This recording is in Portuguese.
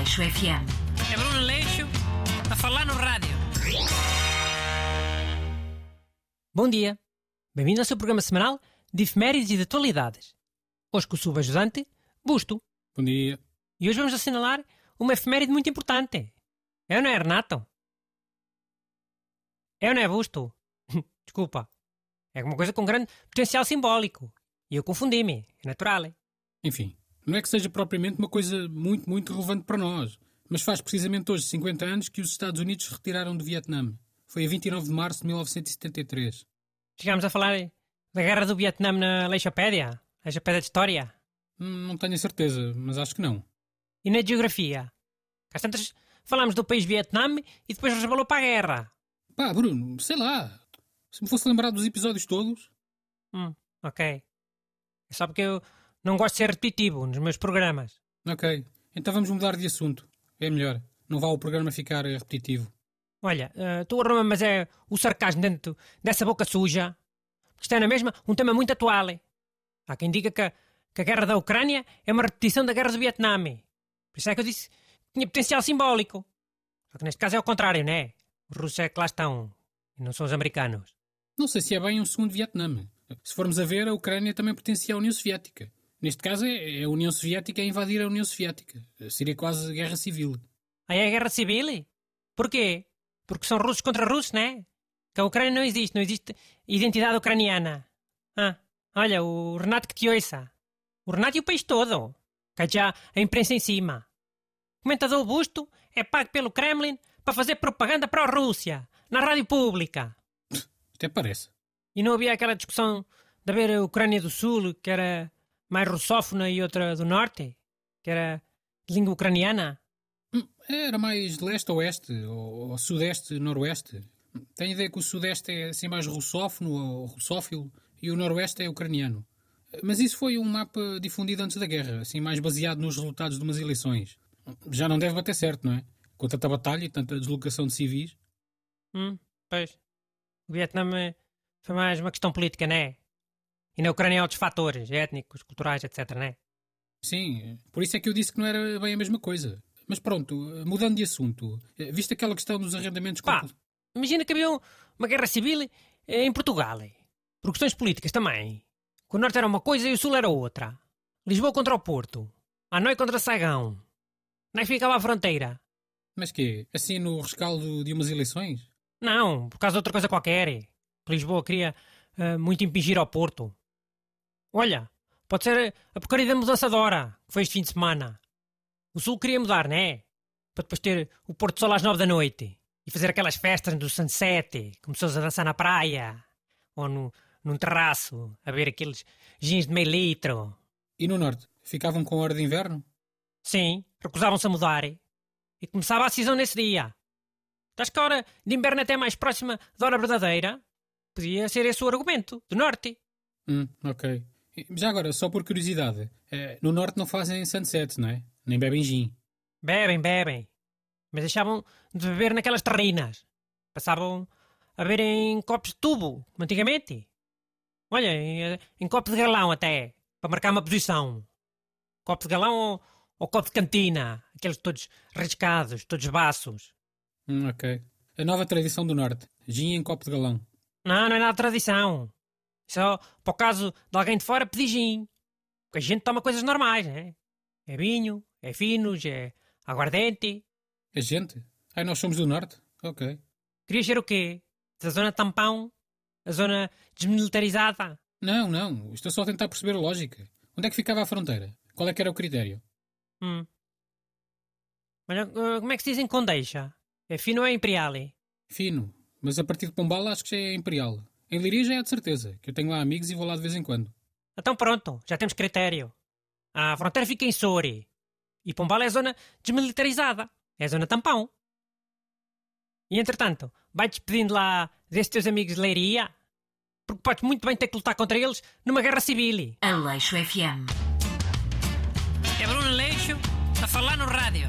Aleixo FM. É Bruno Leixo a falar no rádio. Bom dia. Bem-vindo ao seu programa semanal de efemérides e de atualidades. Hoje com o subajudante, Busto. Bom dia. E hoje vamos assinalar uma efeméride muito importante. É ou não é, Renato? É ou não é, Busto? Desculpa. É uma coisa com grande potencial simbólico. E eu confundi-me. É natural. Enfim, não é que seja propriamente uma coisa muito, muito relevante para nós, mas faz precisamente hoje 50 anos que os Estados Unidos se retiraram do Vietnã. Foi a 29 de março de 1973. Chegámos a falar da guerra do Vietnã na Leixopédia? Leixopédia de História? Hum, Não tenho a certeza, mas acho que não. E na Geografia? Às tantas falámos do país Vietnã e depois resvalou para a guerra. Pá, Bruno, sei lá. Se me fosse lembrar dos episódios todos. Hum, ok. É só porque eu não gosto de ser repetitivo nos meus programas. Ok, então vamos mudar de assunto. É melhor. Não vá o programa ficar eh, repetitivo. Olha, uh, tu arruma, mas é o sarcasmo dentro dessa boca suja. Isto é na mesma um tema muito atual. Há quem diga que, a- que a guerra da Ucrânia é uma repetição da guerra do Vietnã. Por isso é que eu disse que tinha potencial simbólico. Só que neste caso é o contrário, não é? Os russos é que lá estão. E não são os americanos. Não sei se é bem um segundo Vietnã. Se formos a ver, a Ucrânia também pertencia à União Soviética. Neste caso, é é a União Soviética a invadir a União Soviética. Seria quase guerra civil. Aí é a guerra civil? Porquê? Porque são russos contra russos, não é? Que a Ucrânia não existe, não existe identidade ucraniana. Ah, olha, o Renato que te ouça. O Renato e o país todo. Que já a imprensa em cima. O comentador Busto é pago pelo Kremlin para fazer propaganda para a Rússia, na rádio pública. Até parece. E não havia aquela discussão de haver a Ucrânia do Sul, que era mais russófona, e outra do Norte, que era de língua ucraniana? Hum, Era mais de leste a oeste, ou, ou sudeste, noroeste. Tenho ideia que o sudeste é assim mais russófono ou russófilo e o noroeste é ucraniano. Mas isso foi um mapa difundido antes da guerra, assim mais baseado nos resultados de umas eleições. Já não deve bater certo, não é? Com tanta batalha e tanta deslocação de civis. Hum, pois. O Vietnã é- foi mais uma questão política, não é? E na Ucrânia há outros fatores, étnicos, culturais, etc, não é? Sim, por isso é que eu disse que não era bem a mesma coisa. Mas pronto, mudando de assunto, viste aquela questão dos arrendamentos... Pá, compul- imagina que havia um- uma guerra civil eh, em Portugal. eh, Por questões políticas também. Que o Norte era uma coisa e o Sul era outra. Lisboa contra o Porto. Hanoi contra Saigão. Que ficava a fronteira? Mas quê? Assim no rescaldo de umas eleições? Não, por causa de outra coisa qualquer. eh. Lisboa queria eh, muito impingir ao Porto. Olha, pode ser a porcaria da mudança de hora, que foi este fim de semana. O Sul queria mudar, não é? Para depois ter o Porto Sol às nove da noite. E fazer aquelas festas do sunset, com pessoas a dançar na praia. Ou no, num terraço, a ver aqueles gins de meio litro. E no norte? Ficavam com hora de inverno? Sim, recusavam-se a mudar. E começava a cisão nesse dia. Acho que a hora de inverno é até mais próxima da hora verdadeira. Podia ser esse o argumento, do norte. Hum, ok. Já agora, só por curiosidade, eh, no norte não fazem sunset, não é? Nem bebem gin. Bebem, bebem. Mas deixavam de beber naquelas terrinas. Passavam a beber em copos de tubo, como antigamente. Olha, em, em copo de galão até, para marcar uma posição. Copo de galão ou, ou copo de cantina, aqueles todos riscados, todos baços. Hum, ok. A nova tradição do norte. Gin em copo de galão. Não, não é nada de tradição. Só para o caso de alguém de fora pedir gin. Porque a gente toma coisas normais, né? É vinho, é finos, é aguardente. A gente? Ai, nós somos do norte? Ok. Querias ser o quê? Da zona tampão? A zona desmilitarizada? Não, não. Estou só a tentar perceber a lógica. Onde é que ficava a fronteira? Qual é que era o critério? Hum. Olha, uh, como é que se diz em Condeixa? É fino ou é imperial? eh? Fino. Mas a partir de Pombal acho que já é imperial. Em Liria já é de certeza, que eu tenho lá amigos e vou lá de vez em quando. Então pronto, já temos critério. A fronteira fica em Soure. E Pombal é a zona desmilitarizada. É a zona tampão. E entretanto, vai despedindo lá desses teus amigos de Leiria? Porque podes muito bem ter que lutar contra eles numa guerra civil. Aleixo FM. É Bruno Leixo a falar no rádio.